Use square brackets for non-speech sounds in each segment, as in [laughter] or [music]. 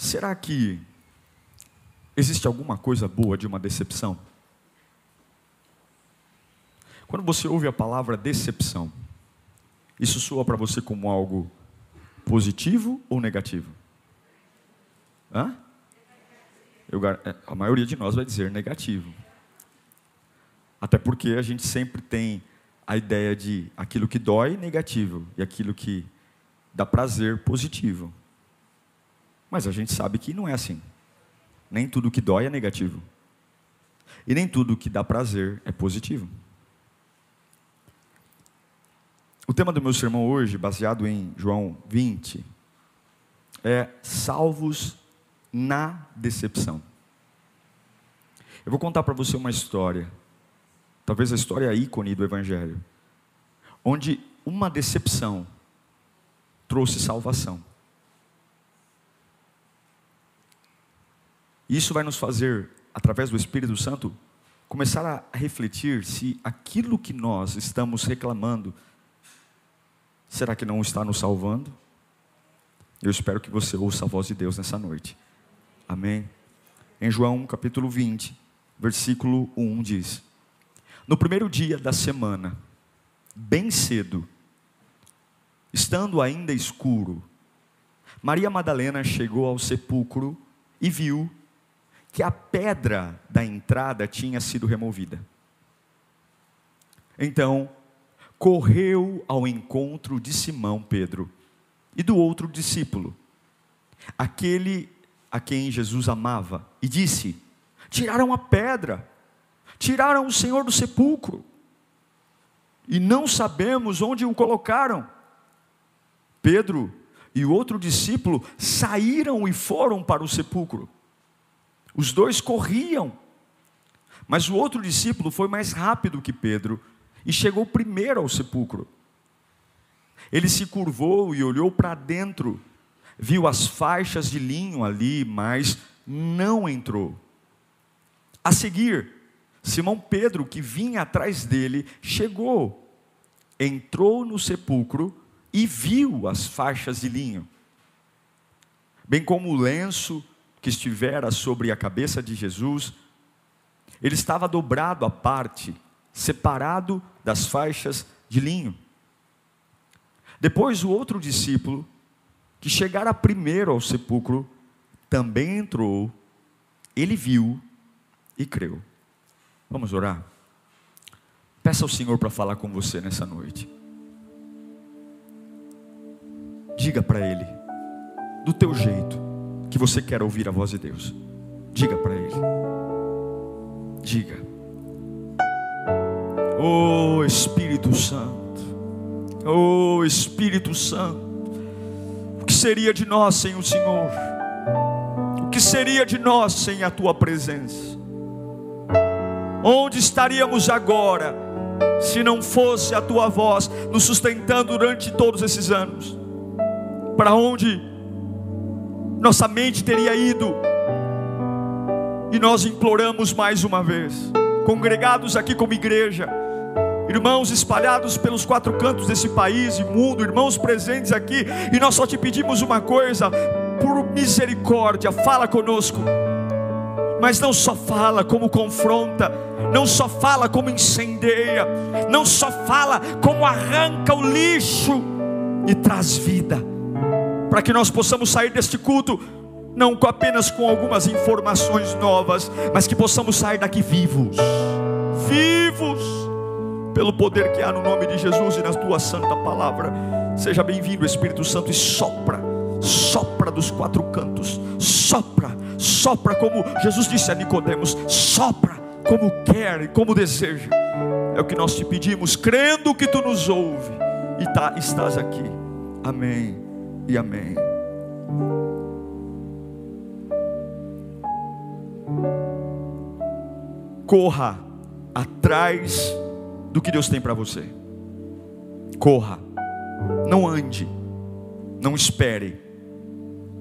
Será que existe alguma coisa boa de uma decepção? Quando você ouve a palavra decepção, isso soa para você como algo positivo ou negativo? Hã? Eu, é, a maioria de nós vai dizer negativo. Até porque a gente sempre tem a ideia de aquilo que dói negativo e aquilo que dá prazer positivo. Mas a gente sabe que não é assim. Nem tudo que dói é negativo. E nem tudo que dá prazer é positivo. O tema do meu sermão hoje, baseado em João 20, é salvos na decepção. Eu vou contar para você uma história, talvez a história ícone do Evangelho, onde uma decepção trouxe salvação. Isso vai nos fazer, através do Espírito Santo, começar a refletir se aquilo que nós estamos reclamando, será que não está nos salvando? Eu espero que você ouça a voz de Deus nessa noite. Amém. Em João capítulo 20, versículo 1 diz: No primeiro dia da semana, bem cedo, estando ainda escuro, Maria Madalena chegou ao sepulcro e viu que a pedra da entrada tinha sido removida. Então, correu ao encontro de Simão Pedro e do outro discípulo, aquele a quem Jesus amava, e disse: Tiraram a pedra, tiraram o Senhor do sepulcro, e não sabemos onde o colocaram. Pedro e o outro discípulo saíram e foram para o sepulcro. Os dois corriam. Mas o outro discípulo foi mais rápido que Pedro e chegou primeiro ao sepulcro. Ele se curvou e olhou para dentro, viu as faixas de linho ali, mas não entrou. A seguir, Simão Pedro, que vinha atrás dele, chegou, entrou no sepulcro e viu as faixas de linho, bem como o lenço que estivera sobre a cabeça de Jesus, ele estava dobrado à parte, separado das faixas de linho. Depois o outro discípulo, que chegara primeiro ao sepulcro, também entrou, ele viu e creu. Vamos orar? Peça ao Senhor para falar com você nessa noite. Diga para Ele, do teu jeito, que você quer ouvir a voz de Deus. Diga para Ele. Diga. Oh Espírito Santo. Oh Espírito Santo. O que seria de nós sem o Senhor? O que seria de nós sem a tua presença? Onde estaríamos agora se não fosse a tua voz nos sustentando durante todos esses anos? Para onde nossa mente teria ido. E nós imploramos mais uma vez, congregados aqui como igreja, irmãos espalhados pelos quatro cantos desse país e mundo, irmãos presentes aqui, e nós só te pedimos uma coisa, por misericórdia, fala conosco. Mas não só fala como confronta, não só fala como incendeia, não só fala como arranca o lixo e traz vida para que nós possamos sair deste culto não apenas com algumas informações novas, mas que possamos sair daqui vivos, vivos, pelo poder que há no nome de Jesus e na tua santa palavra. Seja bem-vindo, Espírito Santo, e sopra, sopra dos quatro cantos, sopra, sopra como Jesus disse a Nicodemos, sopra como quer e como deseja. É o que nós te pedimos, crendo que tu nos ouve e tá, estás aqui. Amém e amém. Corra atrás do que Deus tem para você. Corra. Não ande. Não espere.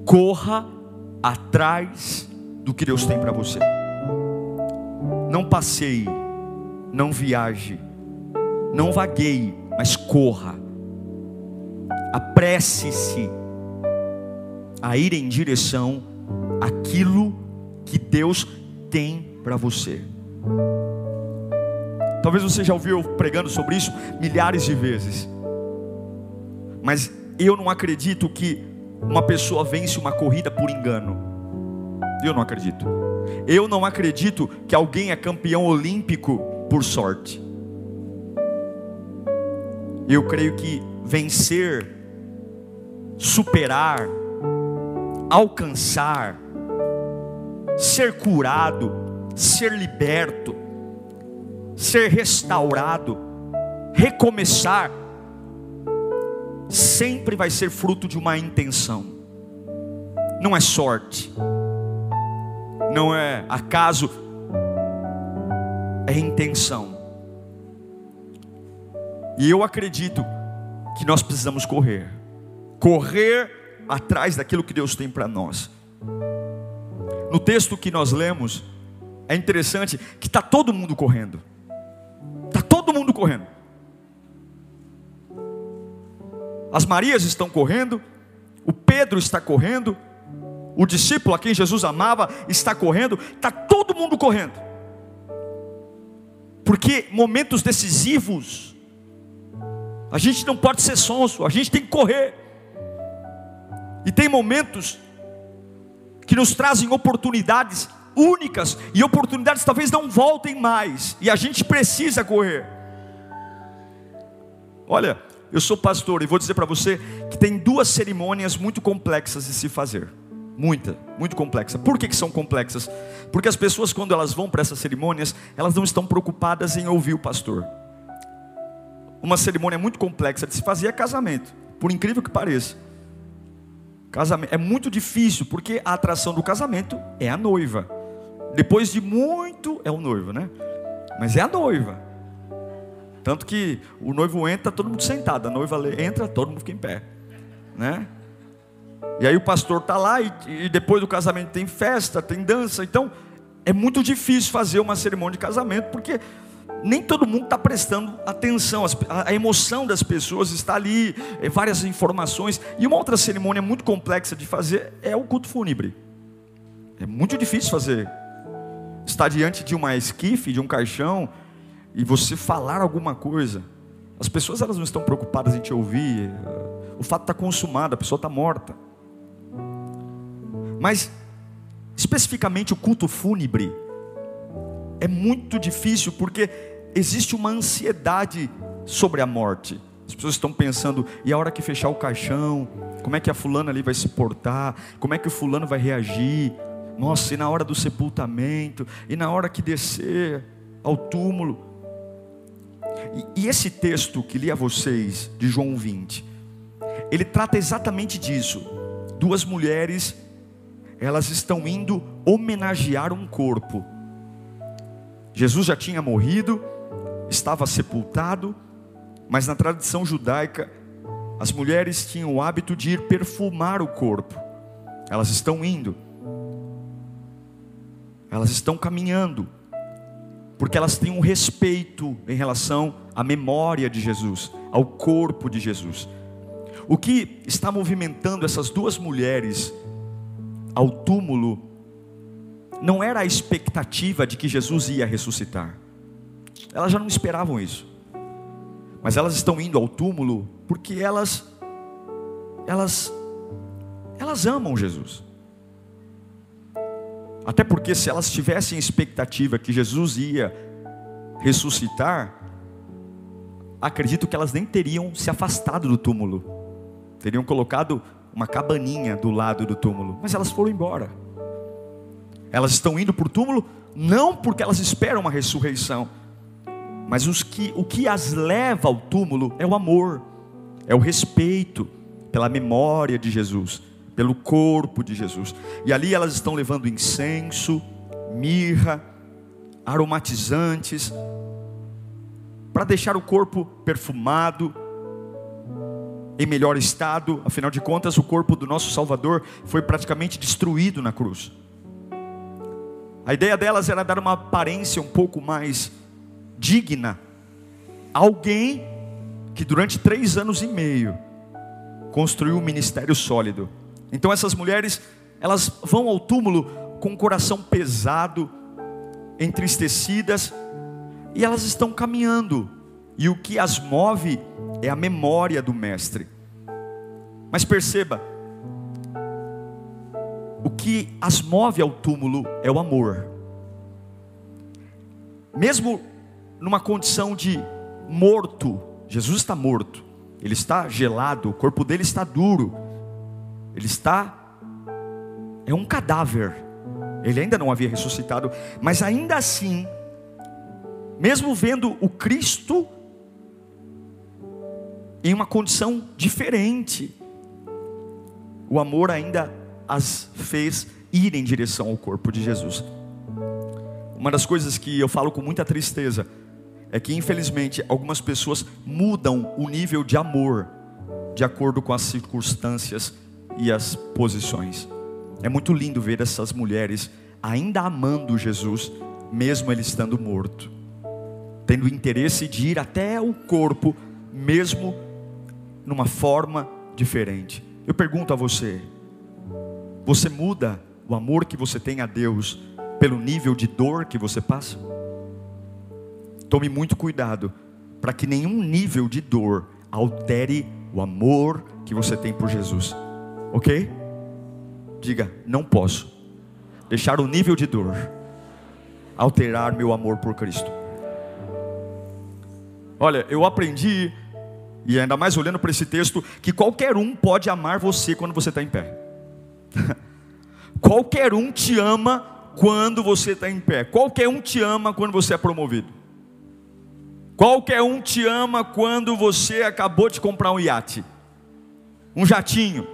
Corra atrás do que Deus tem para você. Não passeie, não viaje, não vagueie, mas corra. Apresse-se a ir em direção àquilo que Deus tem para você. Talvez você já ouviu pregando sobre isso milhares de vezes. Mas eu não acredito que uma pessoa vence uma corrida por engano. Eu não acredito. Eu não acredito que alguém é campeão olímpico por sorte. Eu creio que vencer, superar, alcançar, ser curado, ser liberto, ser restaurado, recomeçar, sempre vai ser fruto de uma intenção, não é sorte, não é acaso, é intenção. E eu acredito que nós precisamos correr, correr atrás daquilo que Deus tem para nós. No texto que nós lemos, é interessante que está todo mundo correndo. Está todo mundo correndo. As Marias estão correndo, o Pedro está correndo, o discípulo a quem Jesus amava está correndo, está todo mundo correndo. Porque momentos decisivos, a gente não pode ser sonso, a gente tem que correr. E tem momentos que nos trazem oportunidades únicas e oportunidades talvez não voltem mais, e a gente precisa correr. Olha, eu sou pastor e vou dizer para você que tem duas cerimônias muito complexas de se fazer. Muita, muito complexa. Por que, que são complexas? Porque as pessoas, quando elas vão para essas cerimônias, elas não estão preocupadas em ouvir o pastor. Uma cerimônia muito complexa de se fazer é casamento, por incrível que pareça. Casamento é muito difícil, porque a atração do casamento é a noiva. Depois de muito, é o noivo, né? Mas é a noiva. Tanto que o noivo entra, todo mundo sentado. A noiva entra, todo mundo fica em pé. Né? E aí o pastor está lá e, e, depois do casamento tem festa, tem dança. Então é muito difícil fazer uma cerimônia de casamento porque nem todo mundo está prestando atenção. A emoção das pessoas está ali, é, várias informações. E uma outra cerimônia muito complexa de fazer é o culto fúnebre. É muito difícil fazer estar diante de uma esquife, de um caixão, e você falar alguma coisa. As pessoas elas não estão preocupadas em te ouvir. O fato está consumado, a pessoa está morta. Mas, especificamente o culto fúnebre, é muito difícil porque existe uma ansiedade sobre a morte. As pessoas estão pensando, e a hora que fechar o caixão, como é que a fulana ali vai se portar, como é que o fulano vai reagir, nossa, e na hora do sepultamento, e na hora que descer ao túmulo. E, e esse texto que li a vocês, de João 20, ele trata exatamente disso. Duas mulheres, elas estão indo homenagear um corpo. Jesus já tinha morrido, estava sepultado, mas na tradição judaica, as mulheres tinham o hábito de ir perfumar o corpo. Elas estão indo elas estão caminhando, porque elas têm um respeito em relação à memória de Jesus, ao corpo de Jesus. O que está movimentando essas duas mulheres ao túmulo não era a expectativa de que Jesus ia ressuscitar. Elas já não esperavam isso. Mas elas estão indo ao túmulo porque elas elas elas amam Jesus. Até porque se elas tivessem expectativa que Jesus ia ressuscitar, acredito que elas nem teriam se afastado do túmulo. Teriam colocado uma cabaninha do lado do túmulo, mas elas foram embora. Elas estão indo para o túmulo não porque elas esperam uma ressurreição, mas os que, o que as leva ao túmulo é o amor, é o respeito pela memória de Jesus pelo corpo de Jesus. E ali elas estão levando incenso, mirra, aromatizantes, para deixar o corpo perfumado, em melhor estado, afinal de contas, o corpo do nosso Salvador foi praticamente destruído na cruz. A ideia delas era dar uma aparência um pouco mais digna. Alguém que durante três anos e meio construiu um ministério sólido. Então essas mulheres, elas vão ao túmulo com o coração pesado, entristecidas, e elas estão caminhando, e o que as move é a memória do Mestre. Mas perceba, o que as move ao túmulo é o amor. Mesmo numa condição de morto, Jesus está morto, ele está gelado, o corpo dele está duro, ele está, é um cadáver, ele ainda não havia ressuscitado, mas ainda assim, mesmo vendo o Cristo em uma condição diferente, o amor ainda as fez ir em direção ao corpo de Jesus. Uma das coisas que eu falo com muita tristeza é que, infelizmente, algumas pessoas mudam o nível de amor de acordo com as circunstâncias e as posições. É muito lindo ver essas mulheres ainda amando Jesus, mesmo ele estando morto, tendo interesse de ir até o corpo, mesmo numa forma diferente. Eu pergunto a você: você muda o amor que você tem a Deus pelo nível de dor que você passa? Tome muito cuidado para que nenhum nível de dor altere o amor que você tem por Jesus. Ok? Diga, não posso deixar o nível de dor alterar meu amor por Cristo. Olha, eu aprendi e ainda mais olhando para esse texto, que qualquer um pode amar você quando você está em pé. [laughs] qualquer um te ama quando você está em pé. Qualquer um te ama quando você é promovido. Qualquer um te ama quando você acabou de comprar um iate, um jatinho.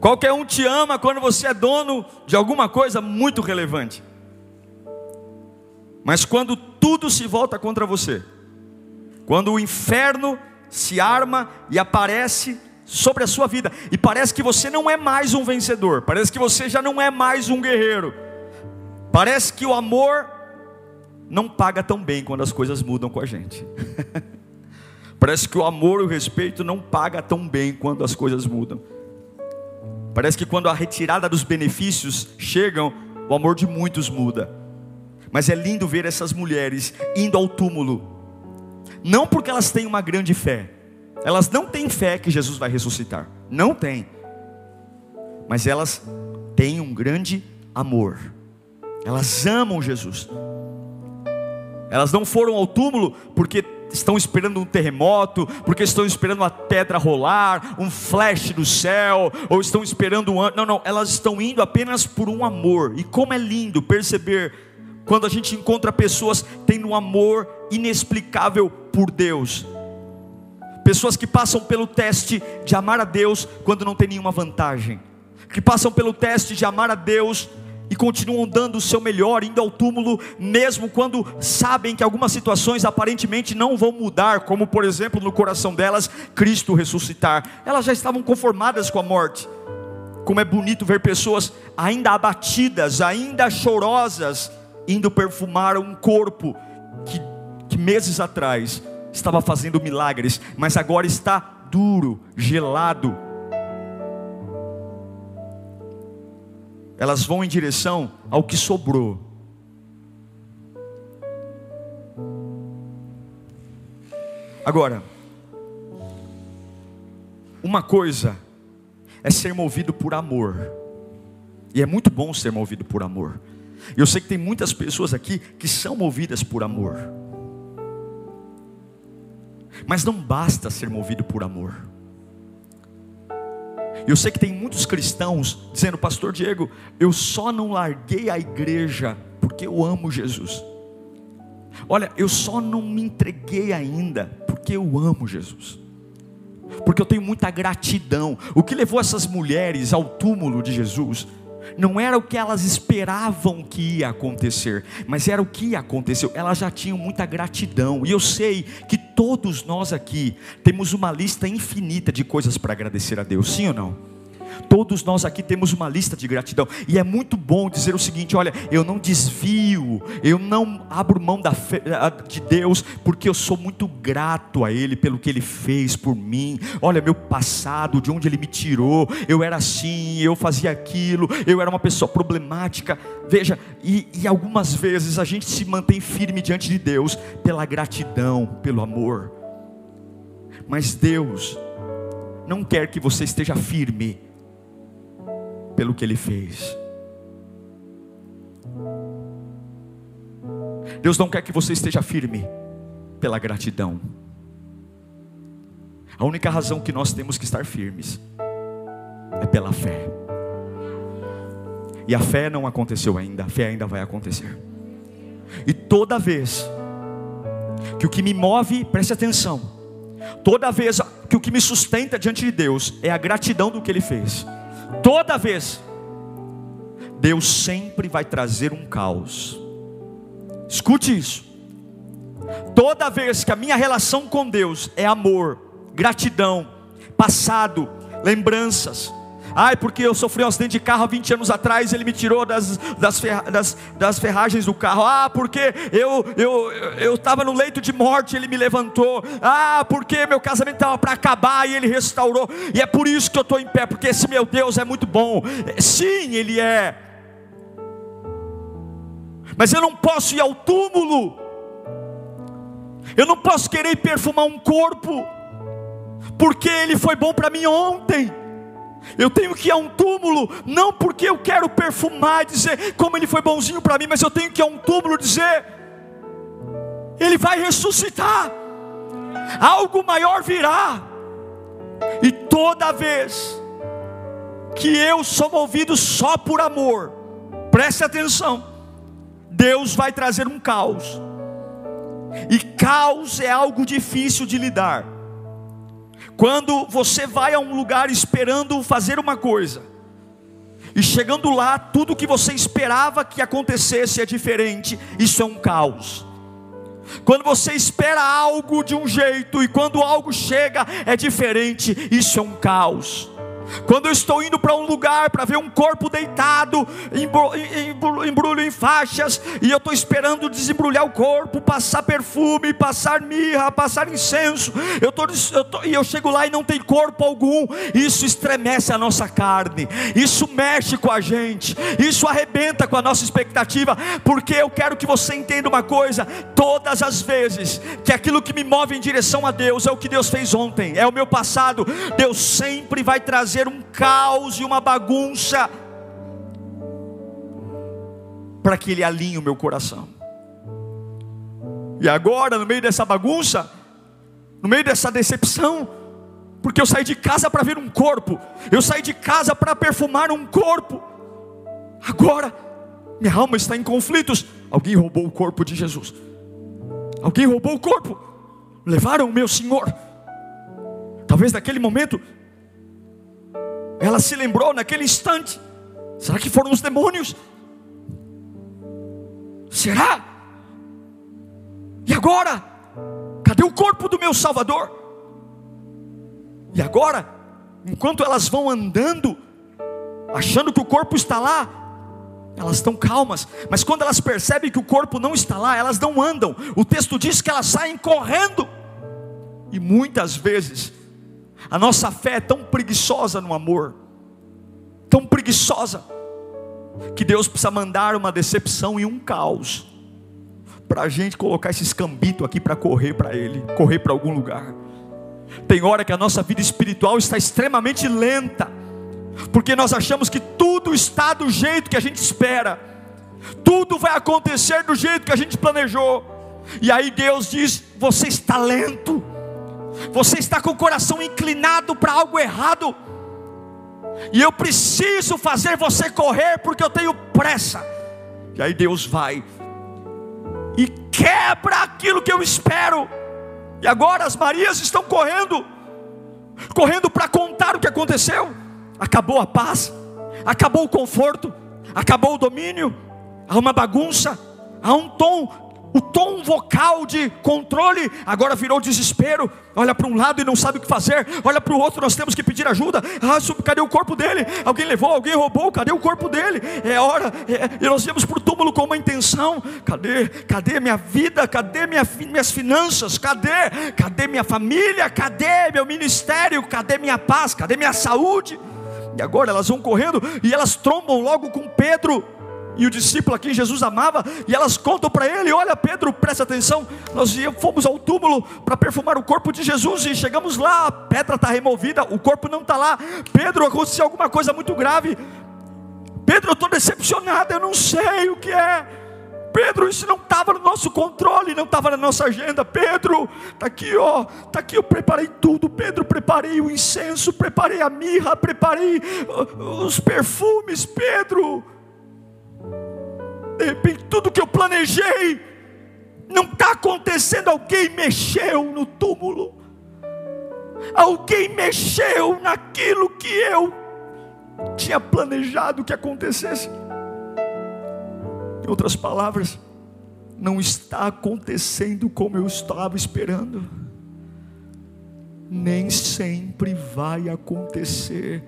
Qualquer um te ama quando você é dono de alguma coisa muito relevante. Mas quando tudo se volta contra você, quando o inferno se arma e aparece sobre a sua vida, e parece que você não é mais um vencedor, parece que você já não é mais um guerreiro, parece que o amor não paga tão bem quando as coisas mudam com a gente. [laughs] parece que o amor e o respeito não paga tão bem quando as coisas mudam. Parece que quando a retirada dos benefícios chegam, o amor de muitos muda. Mas é lindo ver essas mulheres indo ao túmulo não porque elas têm uma grande fé, elas não têm fé que Jesus vai ressuscitar, não tem, mas elas têm um grande amor, elas amam Jesus, elas não foram ao túmulo porque estão esperando um terremoto, porque estão esperando uma pedra rolar, um flash do céu, ou estão esperando um. Não, não, elas estão indo apenas por um amor. E como é lindo perceber quando a gente encontra pessoas tendo um amor inexplicável por Deus. Pessoas que passam pelo teste de amar a Deus quando não tem nenhuma vantagem. Que passam pelo teste de amar a Deus e continuam dando o seu melhor, indo ao túmulo, mesmo quando sabem que algumas situações aparentemente não vão mudar, como por exemplo no coração delas, Cristo ressuscitar. Elas já estavam conformadas com a morte. Como é bonito ver pessoas ainda abatidas, ainda chorosas, indo perfumar um corpo que, que meses atrás estava fazendo milagres, mas agora está duro, gelado. Elas vão em direção ao que sobrou. Agora, uma coisa é ser movido por amor, e é muito bom ser movido por amor. Eu sei que tem muitas pessoas aqui que são movidas por amor. Mas não basta ser movido por amor. Eu sei que tem muitos cristãos dizendo, Pastor Diego, eu só não larguei a igreja porque eu amo Jesus. Olha, eu só não me entreguei ainda porque eu amo Jesus. Porque eu tenho muita gratidão. O que levou essas mulheres ao túmulo de Jesus não era o que elas esperavam que ia acontecer, mas era o que aconteceu. Elas já tinham muita gratidão, e eu sei que todos nós aqui temos uma lista infinita de coisas para agradecer a Deus, sim ou não? Todos nós aqui temos uma lista de gratidão, e é muito bom dizer o seguinte: olha, eu não desvio, eu não abro mão da fé, de Deus, porque eu sou muito grato a Ele pelo que Ele fez por mim. Olha, meu passado, de onde Ele me tirou, eu era assim, eu fazia aquilo, eu era uma pessoa problemática. Veja, e, e algumas vezes a gente se mantém firme diante de Deus pela gratidão, pelo amor, mas Deus não quer que você esteja firme pelo que ele fez. Deus não quer que você esteja firme pela gratidão. A única razão que nós temos que estar firmes é pela fé. E a fé não aconteceu ainda, a fé ainda vai acontecer. E toda vez que o que me move, preste atenção, toda vez que o que me sustenta diante de Deus é a gratidão do que Ele fez, Toda vez, Deus sempre vai trazer um caos. Escute isso. Toda vez que a minha relação com Deus é amor, gratidão, passado, lembranças, Ai, porque eu sofri um acidente de carro há 20 anos atrás, ele me tirou das, das, ferra, das, das ferragens do carro. Ah, porque eu eu estava no leito de morte, ele me levantou. Ah, porque meu casamento estava para acabar e ele restaurou. E é por isso que eu estou em pé, porque esse meu Deus é muito bom. Sim, ele é. Mas eu não posso ir ao túmulo. Eu não posso querer perfumar um corpo, porque ele foi bom para mim ontem. Eu tenho que ir a um túmulo, não porque eu quero perfumar e dizer como ele foi bonzinho para mim, mas eu tenho que ir a um túmulo dizer: Ele vai ressuscitar, algo maior virá, e toda vez que eu sou movido só por amor, preste atenção, Deus vai trazer um caos, e caos é algo difícil de lidar. Quando você vai a um lugar esperando fazer uma coisa, e chegando lá, tudo que você esperava que acontecesse é diferente, isso é um caos. Quando você espera algo de um jeito e quando algo chega é diferente, isso é um caos. Quando eu estou indo para um lugar para ver um corpo deitado, embrulho em faixas, e eu estou esperando desembrulhar o corpo, passar perfume, passar mirra, passar incenso, eu tô, eu tô, e eu chego lá e não tem corpo algum, isso estremece a nossa carne, isso mexe com a gente, isso arrebenta com a nossa expectativa, porque eu quero que você entenda uma coisa: todas as vezes que aquilo que me move em direção a Deus é o que Deus fez ontem, é o meu passado, Deus sempre vai trazer trazer um caos e uma bagunça para que Ele alinhe o meu coração. E agora, no meio dessa bagunça, no meio dessa decepção, porque eu saí de casa para ver um corpo, eu saí de casa para perfumar um corpo, agora, minha alma está em conflitos. Alguém roubou o corpo de Jesus, alguém roubou o corpo, levaram o meu Senhor. Talvez naquele momento ela se lembrou naquele instante: será que foram os demônios? Será? E agora? Cadê o corpo do meu Salvador? E agora, enquanto elas vão andando, achando que o corpo está lá, elas estão calmas, mas quando elas percebem que o corpo não está lá, elas não andam. O texto diz que elas saem correndo, e muitas vezes a nossa fé é tão preguiçosa no amor, tão preguiçosa, que Deus precisa mandar uma decepção e um caos, para a gente colocar esse escambito aqui para correr para Ele, correr para algum lugar. Tem hora que a nossa vida espiritual está extremamente lenta, porque nós achamos que tudo está do jeito que a gente espera, tudo vai acontecer do jeito que a gente planejou, e aí Deus diz: Você está lento, você está com o coração inclinado para algo errado, e eu preciso fazer você correr porque eu tenho pressa. E aí Deus vai e quebra aquilo que eu espero. E agora as Marias estão correndo, correndo para contar o que aconteceu. Acabou a paz, acabou o conforto, acabou o domínio, há uma bagunça, há um tom o tom vocal de controle agora virou desespero. Olha para um lado e não sabe o que fazer. Olha para o outro, nós temos que pedir ajuda. Ah, cadê o corpo dele? Alguém levou, alguém roubou. Cadê o corpo dele? É hora. É, e nós viemos para o túmulo com uma intenção. Cadê? Cadê minha vida? Cadê minha, minhas finanças? Cadê? Cadê minha família? Cadê meu ministério? Cadê minha paz? Cadê minha saúde? E agora elas vão correndo e elas trombam logo com Pedro e o discípulo a quem Jesus amava, e elas contam para ele: Olha, Pedro, presta atenção. Nós fomos ao túmulo para perfumar o corpo de Jesus e chegamos lá, a pedra está removida, o corpo não está lá. Pedro, aconteceu alguma coisa muito grave. Pedro, eu estou decepcionado, eu não sei o que é. Pedro, isso não estava no nosso controle, não estava na nossa agenda. Pedro, está aqui, ó, está aqui, eu preparei tudo. Pedro, preparei o incenso, preparei a mirra, preparei os perfumes. Pedro, de repente tudo que eu planejei não está acontecendo. Alguém mexeu no túmulo, alguém mexeu naquilo que eu tinha planejado que acontecesse. Em outras palavras, não está acontecendo como eu estava esperando. Nem sempre vai acontecer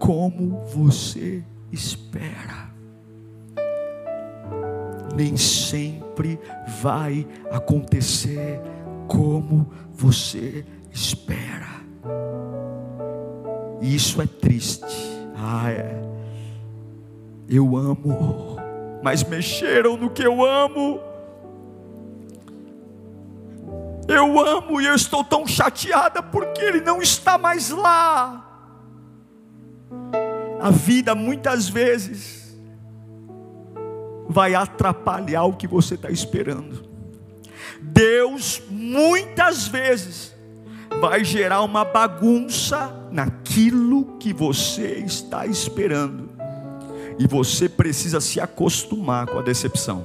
como você espera nem sempre vai acontecer como você espera. E isso é triste. Ah, é. Eu amo, mas mexeram no que eu amo. Eu amo e eu estou tão chateada porque ele não está mais lá. A vida muitas vezes vai atrapalhar o que você está esperando. Deus muitas vezes vai gerar uma bagunça naquilo que você está esperando, e você precisa se acostumar com a decepção,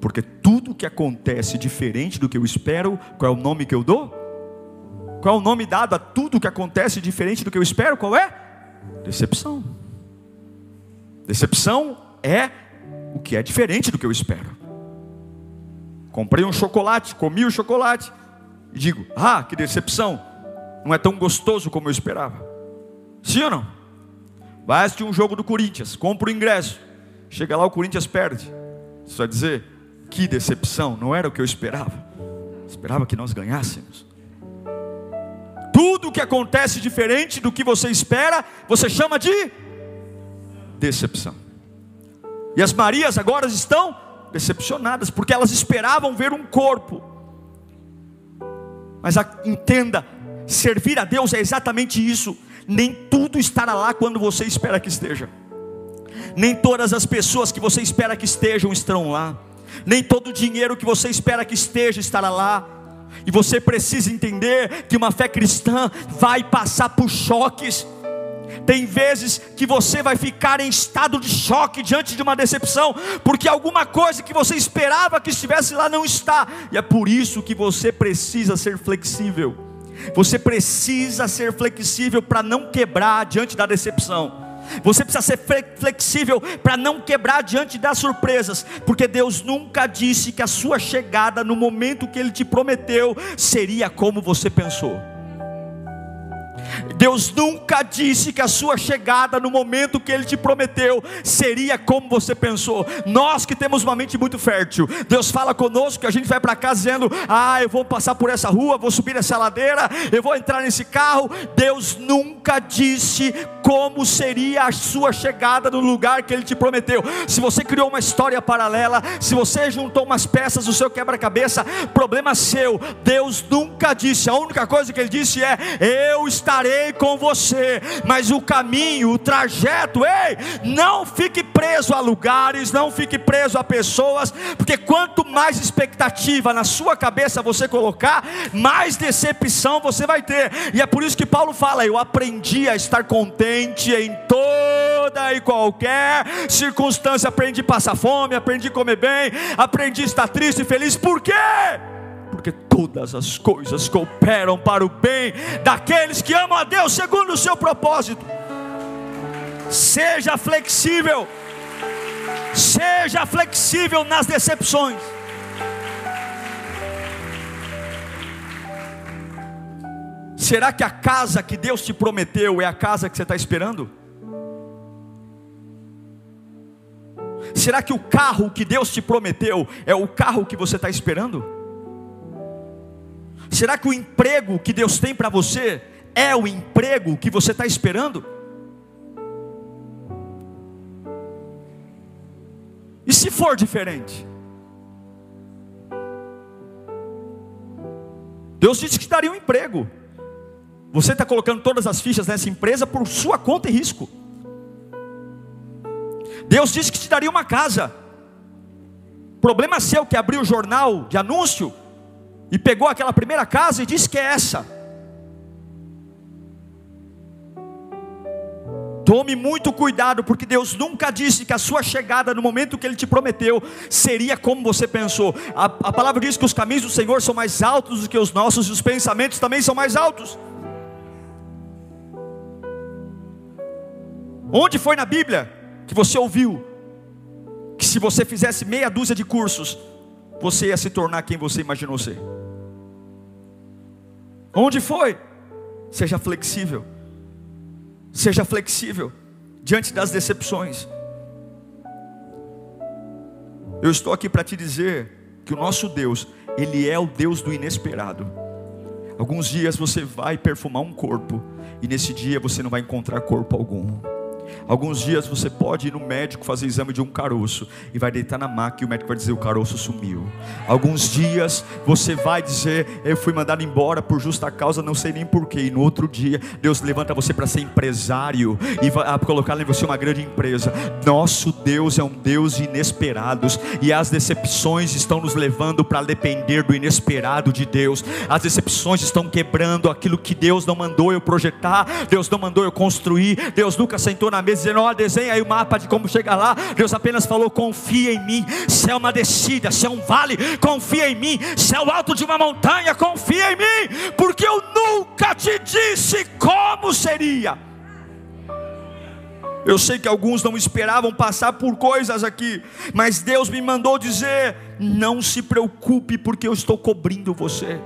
porque tudo que acontece diferente do que eu espero, qual é o nome que eu dou? Qual é o nome dado a tudo que acontece diferente do que eu espero? Qual é? Decepção. Decepção é o que é diferente do que eu espero. Comprei um chocolate, comi o chocolate e digo: Ah, que decepção! Não é tão gostoso como eu esperava. Sim ou não? Vai assistir um jogo do Corinthians, compra o ingresso. Chega lá, o Corinthians perde. Você vai dizer: Que decepção, não era o que eu esperava. Esperava que nós ganhássemos. Tudo que acontece diferente do que você espera, você chama de decepção. E as Marias agora estão decepcionadas, porque elas esperavam ver um corpo. Mas entenda, servir a Deus é exatamente isso. Nem tudo estará lá quando você espera que esteja. Nem todas as pessoas que você espera que estejam estarão lá. Nem todo o dinheiro que você espera que esteja estará lá. E você precisa entender que uma fé cristã vai passar por choques tem vezes que você vai ficar em estado de choque diante de uma decepção, porque alguma coisa que você esperava que estivesse lá não está, e é por isso que você precisa ser flexível. Você precisa ser flexível para não quebrar diante da decepção. Você precisa ser flexível para não quebrar diante das surpresas, porque Deus nunca disse que a sua chegada no momento que Ele te prometeu seria como você pensou. Deus nunca disse que a sua chegada no momento que Ele te prometeu seria como você pensou. Nós que temos uma mente muito fértil, Deus fala conosco que a gente vai para casa dizendo: Ah, eu vou passar por essa rua, vou subir essa ladeira, eu vou entrar nesse carro. Deus nunca disse como seria a sua chegada no lugar que Ele te prometeu. Se você criou uma história paralela, se você juntou umas peças do seu quebra-cabeça, problema seu. Deus nunca disse. A única coisa que Ele disse é: Eu estarei estarei com você. Mas o caminho, o trajeto, ei, não fique preso a lugares, não fique preso a pessoas, porque quanto mais expectativa na sua cabeça você colocar, mais decepção você vai ter. E é por isso que Paulo fala: Eu aprendi a estar contente em toda e qualquer circunstância. Aprendi a passar fome, aprendi a comer bem, aprendi a estar triste e feliz. Por quê? Porque todas as coisas cooperam para o bem daqueles que amam a Deus segundo o seu propósito. Seja flexível. Seja flexível nas decepções. Será que a casa que Deus te prometeu é a casa que você está esperando? Será que o carro que Deus te prometeu é o carro que você está esperando? Será que o emprego que Deus tem para você é o emprego que você está esperando? E se for diferente? Deus disse que daria um emprego. Você está colocando todas as fichas nessa empresa por sua conta e risco. Deus disse que te daria uma casa. Problema seu que abriu o jornal de anúncio e pegou aquela primeira casa e disse que é essa. Tome muito cuidado, porque Deus nunca disse que a sua chegada no momento que Ele te prometeu seria como você pensou. A, a palavra diz que os caminhos do Senhor são mais altos do que os nossos, e os pensamentos também são mais altos. Onde foi na Bíblia que você ouviu que se você fizesse meia dúzia de cursos, você ia se tornar quem você imaginou ser? Onde foi? Seja flexível. Seja flexível diante das decepções. Eu estou aqui para te dizer que o nosso Deus, Ele é o Deus do inesperado. Alguns dias você vai perfumar um corpo, e nesse dia você não vai encontrar corpo algum. Alguns dias você pode ir no médico fazer exame de um caroço e vai deitar na maca e o médico vai dizer o caroço sumiu. Alguns dias você vai dizer eu fui mandado embora por justa causa, não sei nem porquê. E no outro dia Deus levanta você para ser empresário e vai colocar em você uma grande empresa. Nosso Deus é um Deus de inesperados e as decepções estão nos levando para depender do inesperado de Deus. As decepções estão quebrando aquilo que Deus não mandou eu projetar, Deus não mandou eu construir, Deus nunca sentou na mesa dizendo: Ó, desenha aí o mapa de como chegar lá. Deus apenas falou: confia em mim. Se é uma descida, se é um vale, confia em mim. Se é o alto de uma montanha, confia em mim, porque eu nunca te disse como seria. Eu sei que alguns não esperavam passar por coisas aqui, mas Deus me mandou dizer: não se preocupe, porque eu estou cobrindo você.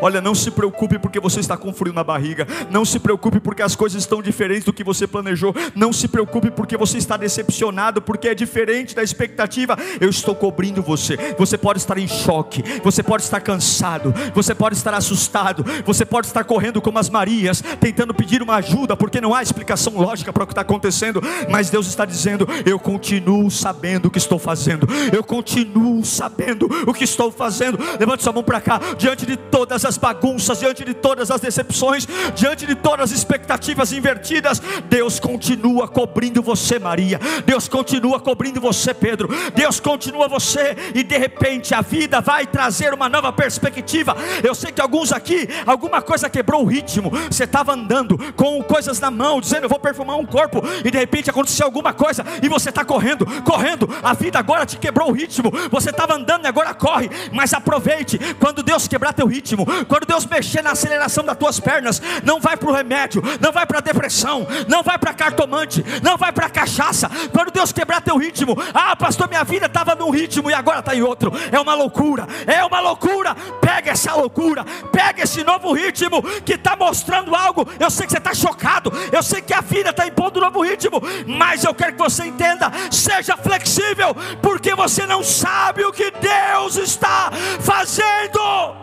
Olha, não se preocupe porque você está com frio na barriga. Não se preocupe porque as coisas estão diferentes do que você planejou. Não se preocupe porque você está decepcionado, porque é diferente da expectativa. Eu estou cobrindo você. Você pode estar em choque, você pode estar cansado, você pode estar assustado, você pode estar correndo como as Marias, tentando pedir uma ajuda, porque não há explicação lógica para o que está acontecendo. Mas Deus está dizendo: Eu continuo sabendo o que estou fazendo. Eu continuo sabendo o que estou fazendo. Levante sua mão para cá, diante de toda todas as bagunças, diante de todas as decepções, diante de todas as expectativas invertidas, Deus continua cobrindo você, Maria. Deus continua cobrindo você, Pedro. Deus continua você e de repente a vida vai trazer uma nova perspectiva. Eu sei que alguns aqui, alguma coisa quebrou o ritmo. Você estava andando com coisas na mão, dizendo eu vou perfumar um corpo e de repente aconteceu alguma coisa e você está correndo, correndo. A vida agora te quebrou o ritmo. Você estava andando e agora corre. Mas aproveite quando Deus quebrar teu ritmo quando Deus mexer na aceleração das tuas pernas, não vai para o remédio, não vai para a depressão, não vai para cartomante, não vai para cachaça. Quando Deus quebrar teu ritmo, ah, pastor, minha vida estava num ritmo e agora está em outro. É uma loucura, é uma loucura. Pega essa loucura, pega esse novo ritmo que está mostrando algo. Eu sei que você está chocado, eu sei que a vida está impondo um novo ritmo, mas eu quero que você entenda: seja flexível, porque você não sabe o que Deus está fazendo.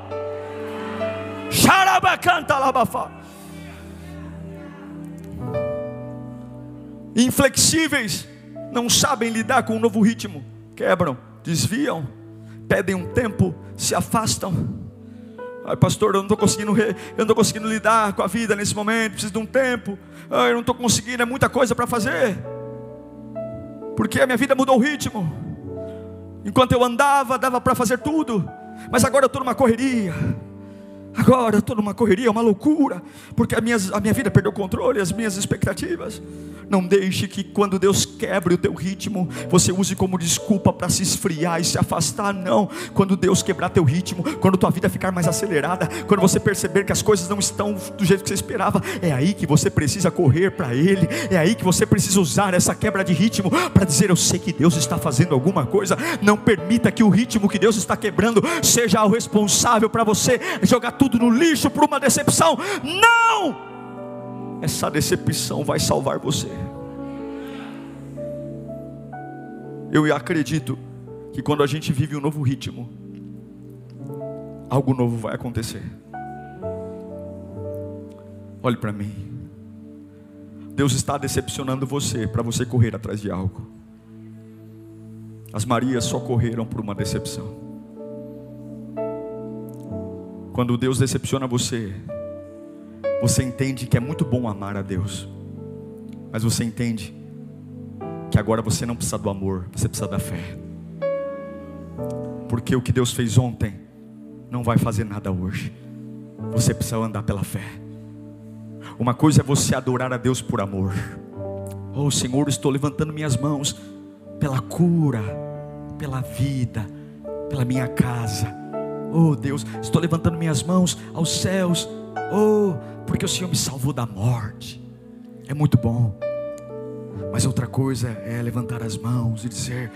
Inflexíveis, não sabem lidar com um novo ritmo, quebram, desviam, pedem um tempo, se afastam. Ai, pastor, eu não estou conseguindo, eu não conseguindo lidar com a vida nesse momento, preciso de um tempo. Ai, eu não estou conseguindo, é muita coisa para fazer. Porque a minha vida mudou o ritmo. Enquanto eu andava, dava para fazer tudo, mas agora eu estou numa correria. Agora estou numa correria, uma loucura, porque a minha, a minha vida perdeu o controle, as minhas expectativas. Não deixe que quando Deus quebre o teu ritmo, você use como desculpa para se esfriar e se afastar. Não. Quando Deus quebrar teu ritmo, quando tua vida ficar mais acelerada, quando você perceber que as coisas não estão do jeito que você esperava, é aí que você precisa correr para Ele. É aí que você precisa usar essa quebra de ritmo para dizer: Eu sei que Deus está fazendo alguma coisa. Não permita que o ritmo que Deus está quebrando seja o responsável para você jogar tudo no lixo por uma decepção. Não! essa decepção vai salvar você. Eu acredito que quando a gente vive um novo ritmo, algo novo vai acontecer. Olhe para mim. Deus está decepcionando você para você correr atrás de algo. As Marias só correram por uma decepção. Quando Deus decepciona você, você entende que é muito bom amar a Deus, mas você entende que agora você não precisa do amor, você precisa da fé, porque o que Deus fez ontem não vai fazer nada hoje, você precisa andar pela fé. Uma coisa é você adorar a Deus por amor, oh Senhor, estou levantando minhas mãos pela cura, pela vida, pela minha casa. Oh Deus, estou levantando minhas mãos aos céus. Oh, porque o Senhor me salvou da morte. É muito bom. Mas outra coisa é levantar as mãos e dizer: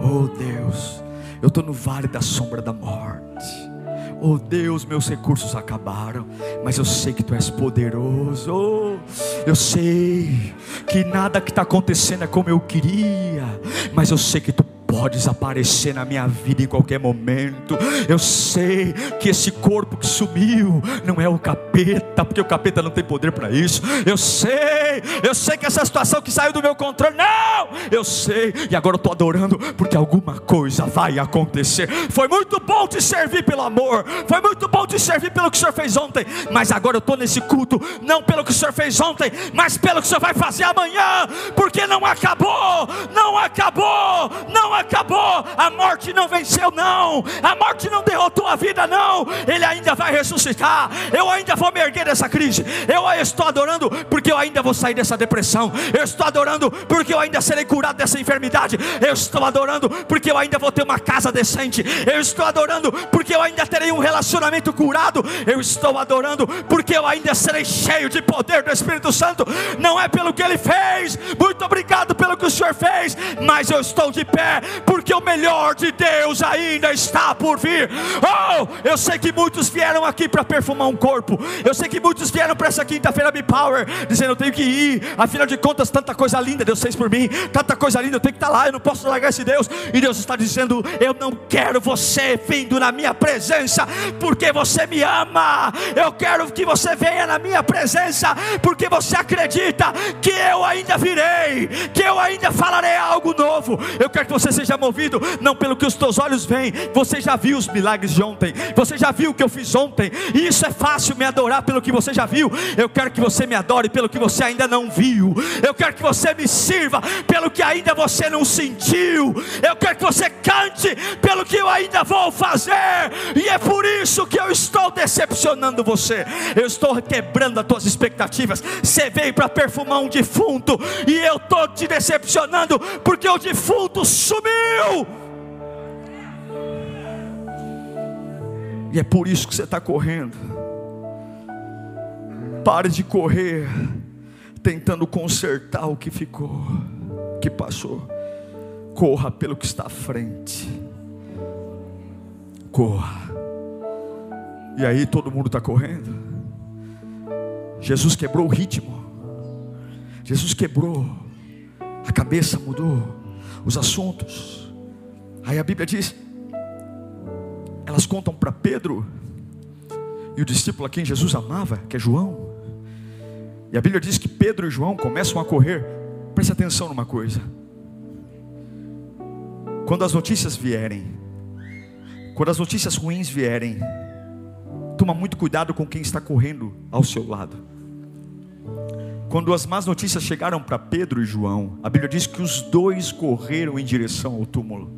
Oh Deus, eu estou no vale da sombra da morte. Oh Deus, meus recursos acabaram, mas eu sei que Tu és poderoso. Oh, eu sei que nada que está acontecendo é como eu queria, mas eu sei que Tu podes aparecer na minha vida em qualquer momento. Eu sei que esse corpo que sumiu não é o capeta, porque o capeta não tem poder para isso. Eu sei, eu sei que essa situação que saiu do meu controle, não, eu sei, e agora eu estou adorando, porque alguma coisa vai acontecer. Foi muito bom te servir pelo amor, foi muito bom te servir pelo que o Senhor fez ontem, mas agora eu estou nesse culto, não pelo que o Senhor fez ontem, mas pelo que o Senhor vai fazer amanhã, porque não acabou, não acabou, não acabou acabou, a morte não venceu, não, a morte não derrotou a vida, não, Ele ainda vai ressuscitar. Eu ainda vou me erguer dessa crise, eu estou adorando porque eu ainda vou sair dessa depressão, eu estou adorando porque eu ainda serei curado dessa enfermidade, eu estou adorando porque eu ainda vou ter uma casa decente, eu estou adorando porque eu ainda terei um relacionamento curado, eu estou adorando porque eu ainda serei cheio de poder do Espírito Santo, não é pelo que Ele fez, muito obrigado pelo que o Senhor fez, mas eu estou de pé porque o melhor de Deus ainda está por vir. Oh, eu sei que muitos vieram aqui para perfumar um corpo. Eu sei que muitos vieram para essa quinta-feira Me Power, dizendo eu tenho que ir. Afinal de contas, tanta coisa linda Deus fez por mim, tanta coisa linda, eu tenho que estar lá. Eu não posso largar esse Deus. E Deus está dizendo: eu não quero você vindo na minha presença, porque você me ama. Eu quero que você venha na minha presença, porque você acredita que eu ainda virei, que eu ainda falarei algo novo. Eu quero que você seja seja movido não pelo que os teus olhos veem. Você já viu os milagres de ontem, você já viu o que eu fiz ontem, e isso é fácil me adorar pelo que você já viu. Eu quero que você me adore pelo que você ainda não viu. Eu quero que você me sirva pelo que ainda você não sentiu. Eu quero que você cante pelo que eu ainda vou fazer. E é por isso que eu estou decepcionando você. Eu estou quebrando as tuas expectativas. Você veio para perfumar um defunto e eu estou te decepcionando porque o defunto sumiu. E é por isso que você está correndo. Pare de correr tentando consertar o que ficou, que passou. Corra pelo que está à frente. Corra. E aí todo mundo está correndo. Jesus quebrou o ritmo. Jesus quebrou. A cabeça mudou os assuntos. Aí a Bíblia diz: elas contam para Pedro e o discípulo a quem Jesus amava, que é João. E a Bíblia diz que Pedro e João começam a correr. Preste atenção numa coisa. Quando as notícias vierem, quando as notícias ruins vierem, toma muito cuidado com quem está correndo ao seu lado. Quando as más notícias chegaram para Pedro e João, a Bíblia diz que os dois correram em direção ao túmulo.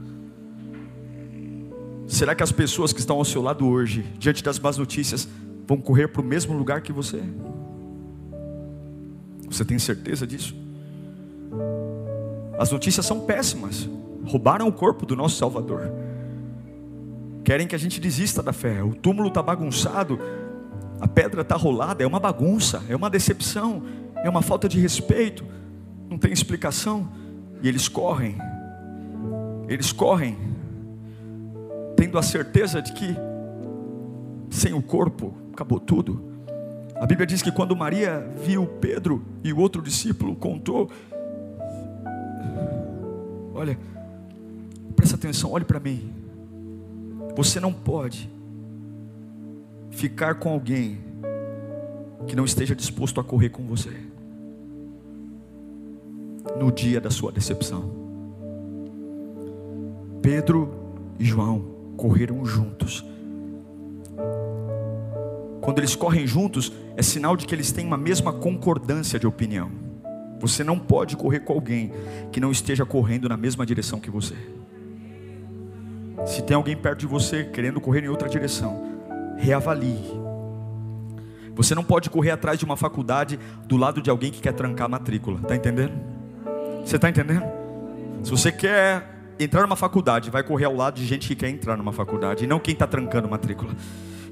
Será que as pessoas que estão ao seu lado hoje, diante das más notícias, vão correr para o mesmo lugar que você? Você tem certeza disso? As notícias são péssimas. Roubaram o corpo do nosso Salvador. Querem que a gente desista da fé. O túmulo está bagunçado. A pedra está rolada. É uma bagunça. É uma decepção. É uma falta de respeito. Não tem explicação. E eles correm. Eles correm. Tendo a certeza de que sem o corpo acabou tudo. A Bíblia diz que quando Maria viu Pedro e o outro discípulo contou, olha, presta atenção, olhe para mim. Você não pode ficar com alguém que não esteja disposto a correr com você no dia da sua decepção. Pedro e João correram juntos quando eles correm juntos, é sinal de que eles têm uma mesma concordância de opinião. Você não pode correr com alguém que não esteja correndo na mesma direção que você. Se tem alguém perto de você querendo correr em outra direção, reavalie. Você não pode correr atrás de uma faculdade do lado de alguém que quer trancar a matrícula. Está entendendo? Você está entendendo? Se você quer entrar numa faculdade, vai correr ao lado de gente que quer entrar numa faculdade e não quem está trancando matrícula.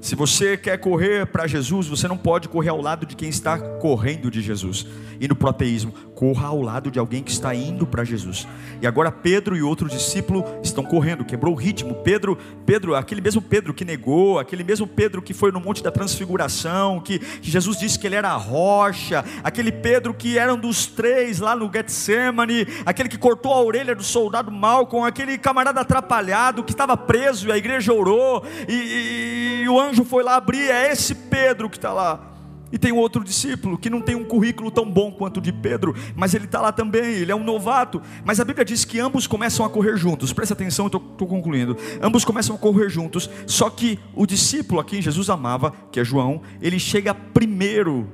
Se você quer correr para Jesus, você não pode correr ao lado de quem está correndo de Jesus. E no proteísmo, corra ao lado de alguém que está indo para Jesus. E agora Pedro e outro discípulo estão correndo, quebrou o ritmo. Pedro, Pedro, aquele mesmo Pedro que negou, aquele mesmo Pedro que foi no monte da transfiguração, que, que Jesus disse que ele era a rocha, aquele Pedro que era um dos três lá no Getsemane, aquele que cortou a orelha do soldado Malcolm, aquele camarada atrapalhado que estava preso e a igreja orou e, e, e o anjo anjo foi lá abrir, é esse Pedro que está lá. E tem outro discípulo que não tem um currículo tão bom quanto o de Pedro, mas ele está lá também, ele é um novato. Mas a Bíblia diz que ambos começam a correr juntos, presta atenção, eu estou concluindo. Ambos começam a correr juntos, só que o discípulo a quem Jesus amava, que é João, ele chega primeiro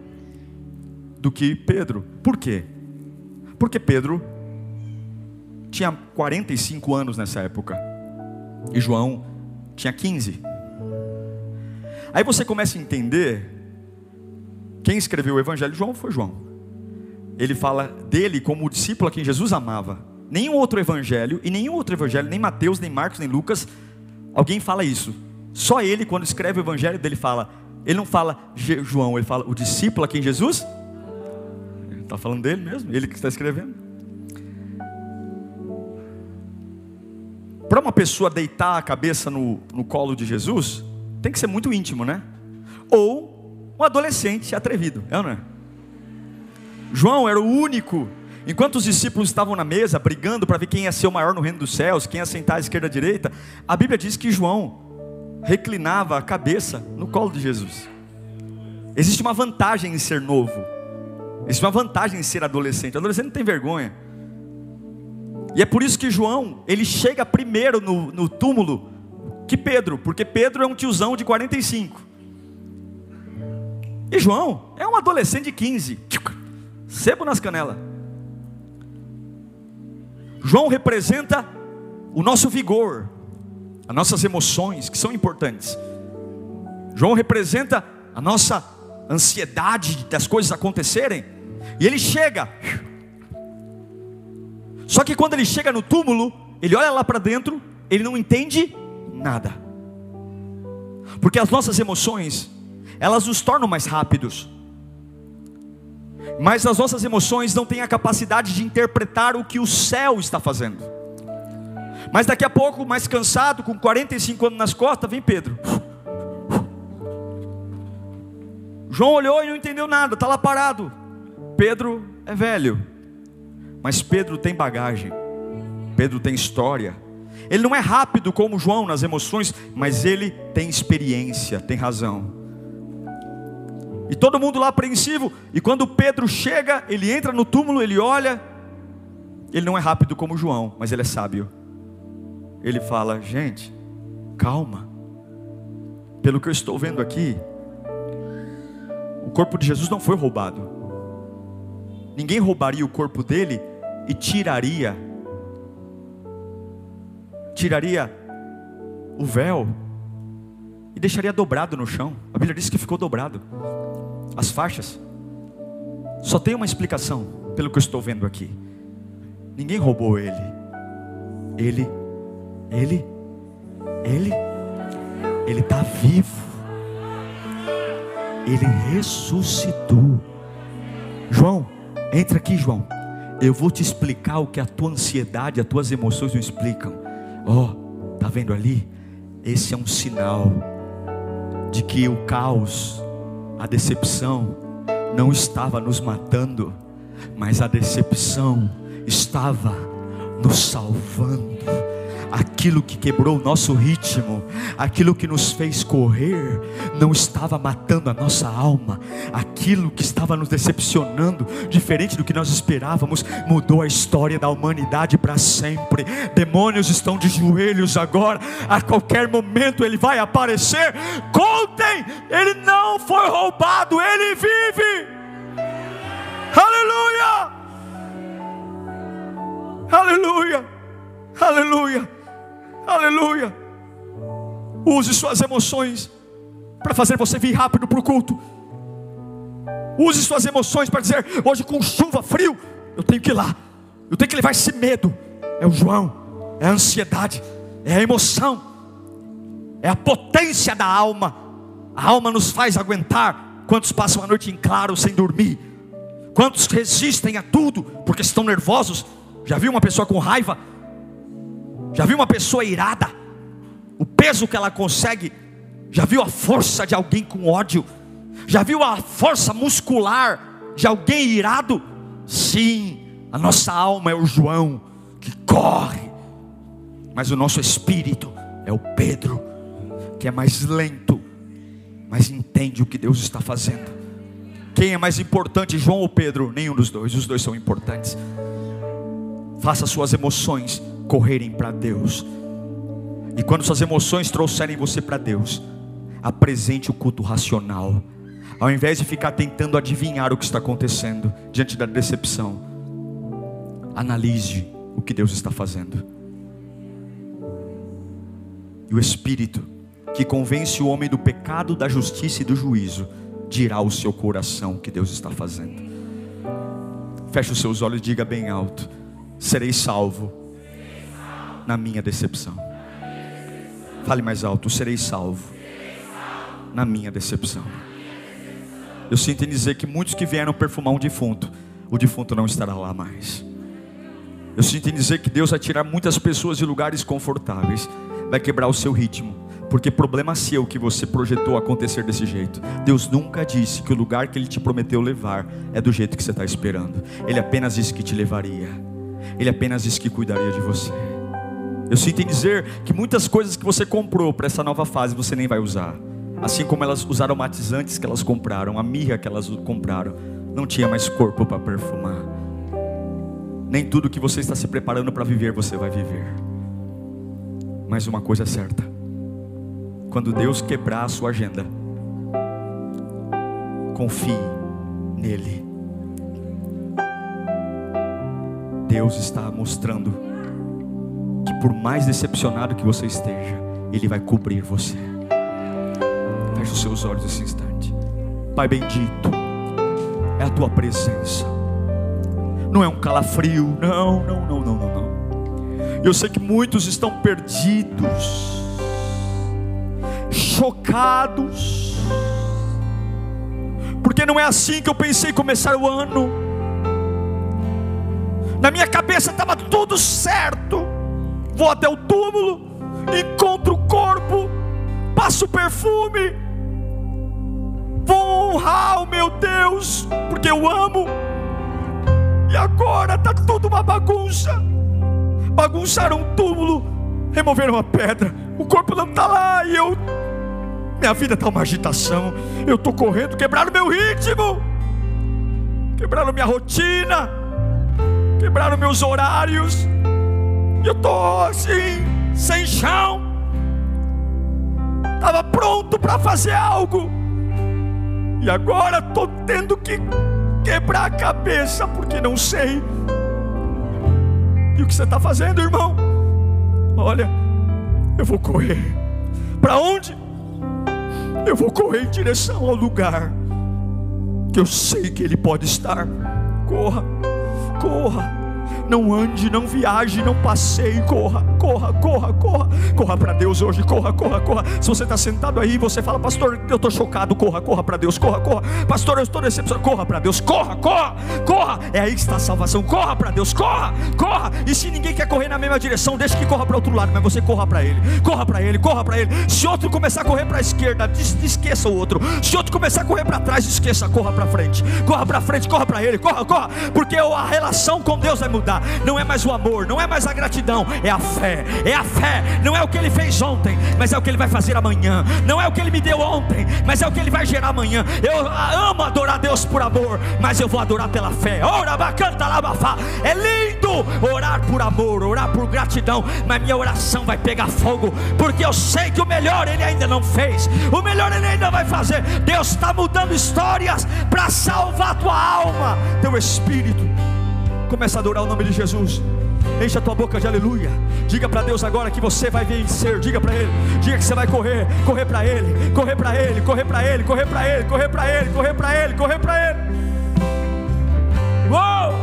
do que Pedro. Por quê? Porque Pedro tinha 45 anos nessa época, e João tinha 15. Aí você começa a entender. Quem escreveu o Evangelho de João foi João. Ele fala dele como o discípulo a quem Jesus amava. Nenhum outro evangelho, e nenhum outro evangelho, nem Mateus, nem Marcos, nem Lucas, alguém fala isso. Só ele, quando escreve o evangelho dele, fala. Ele não fala João, ele fala o discípulo a quem Jesus. Está falando dele mesmo, ele que está escrevendo. Para uma pessoa deitar a cabeça no, no colo de Jesus, tem que ser muito íntimo, né? Ou um adolescente atrevido, é ou não é? João era o único, enquanto os discípulos estavam na mesa brigando para ver quem ia ser o maior no reino dos céus, quem ia sentar à esquerda à direita, a Bíblia diz que João reclinava a cabeça no colo de Jesus. Existe uma vantagem em ser novo, existe uma vantagem em ser adolescente. O adolescente não tem vergonha. E é por isso que João, ele chega primeiro no, no túmulo que Pedro, porque Pedro é um tiozão de 45. E João é um adolescente de 15. Sebo nas canelas. João representa o nosso vigor, as nossas emoções, que são importantes. João representa a nossa ansiedade das coisas acontecerem. E ele chega. Só que quando ele chega no túmulo, ele olha lá para dentro, ele não entende nada. Porque as nossas emoções, elas nos tornam mais rápidos. Mas as nossas emoções não têm a capacidade de interpretar o que o céu está fazendo. Mas daqui a pouco, mais cansado, com 45 anos nas costas, vem Pedro. João olhou e não entendeu nada, está lá parado. Pedro é velho, mas Pedro tem bagagem, Pedro tem história. Ele não é rápido como João nas emoções, mas ele tem experiência, tem razão. E todo mundo lá apreensivo. E quando Pedro chega, ele entra no túmulo, ele olha. Ele não é rápido como João, mas ele é sábio. Ele fala: gente, calma. Pelo que eu estou vendo aqui, o corpo de Jesus não foi roubado. Ninguém roubaria o corpo dele e tiraria tiraria o véu e deixaria dobrado no chão. A Bíblia diz que ficou dobrado. As faixas. Só tem uma explicação, pelo que eu estou vendo aqui. Ninguém roubou ele. Ele, ele, ele, ele está vivo. Ele ressuscitou. João, entra aqui, João. Eu vou te explicar o que a tua ansiedade, as tuas emoções não explicam. Ó, oh, tá vendo ali? Esse é um sinal de que o caos, a decepção, não estava nos matando, mas a decepção estava nos salvando aquilo que quebrou o nosso ritmo, aquilo que nos fez correr, não estava matando a nossa alma, aquilo que estava nos decepcionando, diferente do que nós esperávamos, mudou a história da humanidade para sempre. Demônios estão de joelhos agora, a qualquer momento ele vai aparecer. Contem, ele não foi roubado, ele vive. Aleluia! Aleluia! Aleluia! Aleluia. Use suas emoções para fazer você vir rápido para o culto. Use suas emoções para dizer: hoje com chuva, frio, eu tenho que ir lá. Eu tenho que levar esse medo. É o João, é a ansiedade, é a emoção, é a potência da alma. A alma nos faz aguentar. Quantos passam a noite em claro sem dormir? Quantos resistem a tudo porque estão nervosos? Já viu uma pessoa com raiva? Já viu uma pessoa irada? O peso que ela consegue. Já viu a força de alguém com ódio? Já viu a força muscular de alguém irado? Sim, a nossa alma é o João que corre, mas o nosso espírito é o Pedro, que é mais lento, mas entende o que Deus está fazendo. Quem é mais importante, João ou Pedro? Nenhum dos dois, os dois são importantes. Faça suas emoções correrem para Deus. E quando suas emoções trouxerem você para Deus, apresente o culto racional. Ao invés de ficar tentando adivinhar o que está acontecendo diante da decepção, analise o que Deus está fazendo. E o Espírito, que convence o homem do pecado, da justiça e do juízo, dirá ao seu coração o que Deus está fazendo. Feche os seus olhos e diga bem alto: serei salvo na minha decepção. Fale mais alto: serei salvo na minha decepção. Eu sinto em dizer que muitos que vieram perfumar um defunto, o defunto não estará lá mais. Eu sinto em dizer que Deus vai tirar muitas pessoas de lugares confortáveis, vai quebrar o seu ritmo, porque problema seu que você projetou acontecer desse jeito. Deus nunca disse que o lugar que Ele te prometeu levar é do jeito que você está esperando. Ele apenas disse que te levaria. Ele apenas disse que cuidaria de você. Eu sinto em dizer que muitas coisas que você comprou para essa nova fase você nem vai usar. Assim como elas os aromatizantes que elas compraram, a mirra que elas compraram, não tinha mais corpo para perfumar. Nem tudo que você está se preparando para viver você vai viver. Mas uma coisa é certa: quando Deus quebrar a sua agenda, confie nele. Deus está mostrando que por mais decepcionado que você esteja, Ele vai cobrir você. Feche os seus olhos nesse instante. Pai bendito, é a tua presença. Não é um calafrio, não, não, não, não, não. Eu sei que muitos estão perdidos, chocados, porque não é assim que eu pensei começar o ano. Na minha cabeça estava tudo certo vou até o túmulo, encontro o corpo, passo perfume, vou honrar o meu Deus, porque eu amo. E agora está tudo uma bagunça. Bagunçaram um túmulo, removeram a pedra, o corpo não está lá e eu. Minha vida está uma agitação. Eu estou correndo, quebraram meu ritmo, quebraram minha rotina, quebraram meus horários eu estou assim, sem chão. Estava pronto para fazer algo. E agora estou tendo que quebrar a cabeça porque não sei. E o que você está fazendo, irmão? Olha, eu vou correr. Para onde? Eu vou correr em direção ao lugar que eu sei que Ele pode estar. Corra, corra Não ande, não viaje, não passeie, corra, corra, corra, corra. Corra para Deus hoje, corra, corra, corra. Se você está sentado aí, você fala, pastor, eu estou chocado, corra, corra para Deus, corra, corra. Pastor, eu estou decepcionado, corra para Deus, corra, corra, corra. É aí que está a salvação, corra para Deus, corra, corra. E se ninguém quer correr na mesma direção, deixa que corra para outro lado, mas você corra para Ele, corra para Ele, corra para Ele. Se outro começar a correr para a esquerda, esqueça o outro. Se outro começar a correr para trás, esqueça, corra para frente, corra para frente, corra para Ele, corra, corra, porque a relação com Deus vai mudar. Não é mais o amor, não é mais a gratidão, é a fé, é a fé. Não é o que Ele fez ontem, mas é o que Ele vai fazer amanhã. Não é o que Ele me deu ontem, mas é o que Ele vai gerar amanhã. Eu amo adorar Deus por amor, mas eu vou adorar pela fé. Ora, bacanta, labafá. É lindo orar por amor, orar por gratidão, mas minha oração vai pegar fogo, porque eu sei que o melhor Ele ainda não fez, o melhor Ele ainda vai fazer. Deus está mudando histórias para salvar tua alma, teu espírito. Começa a adorar o nome de Jesus. Enche a tua boca de aleluia. Diga para Deus agora que você vai vencer. Diga para Ele. Diga que você vai correr. Correr para Ele. Correr para Ele. Correr para Ele. Correr para Ele. Correr para Ele. Correr para Ele. Correr para Ele. Uou!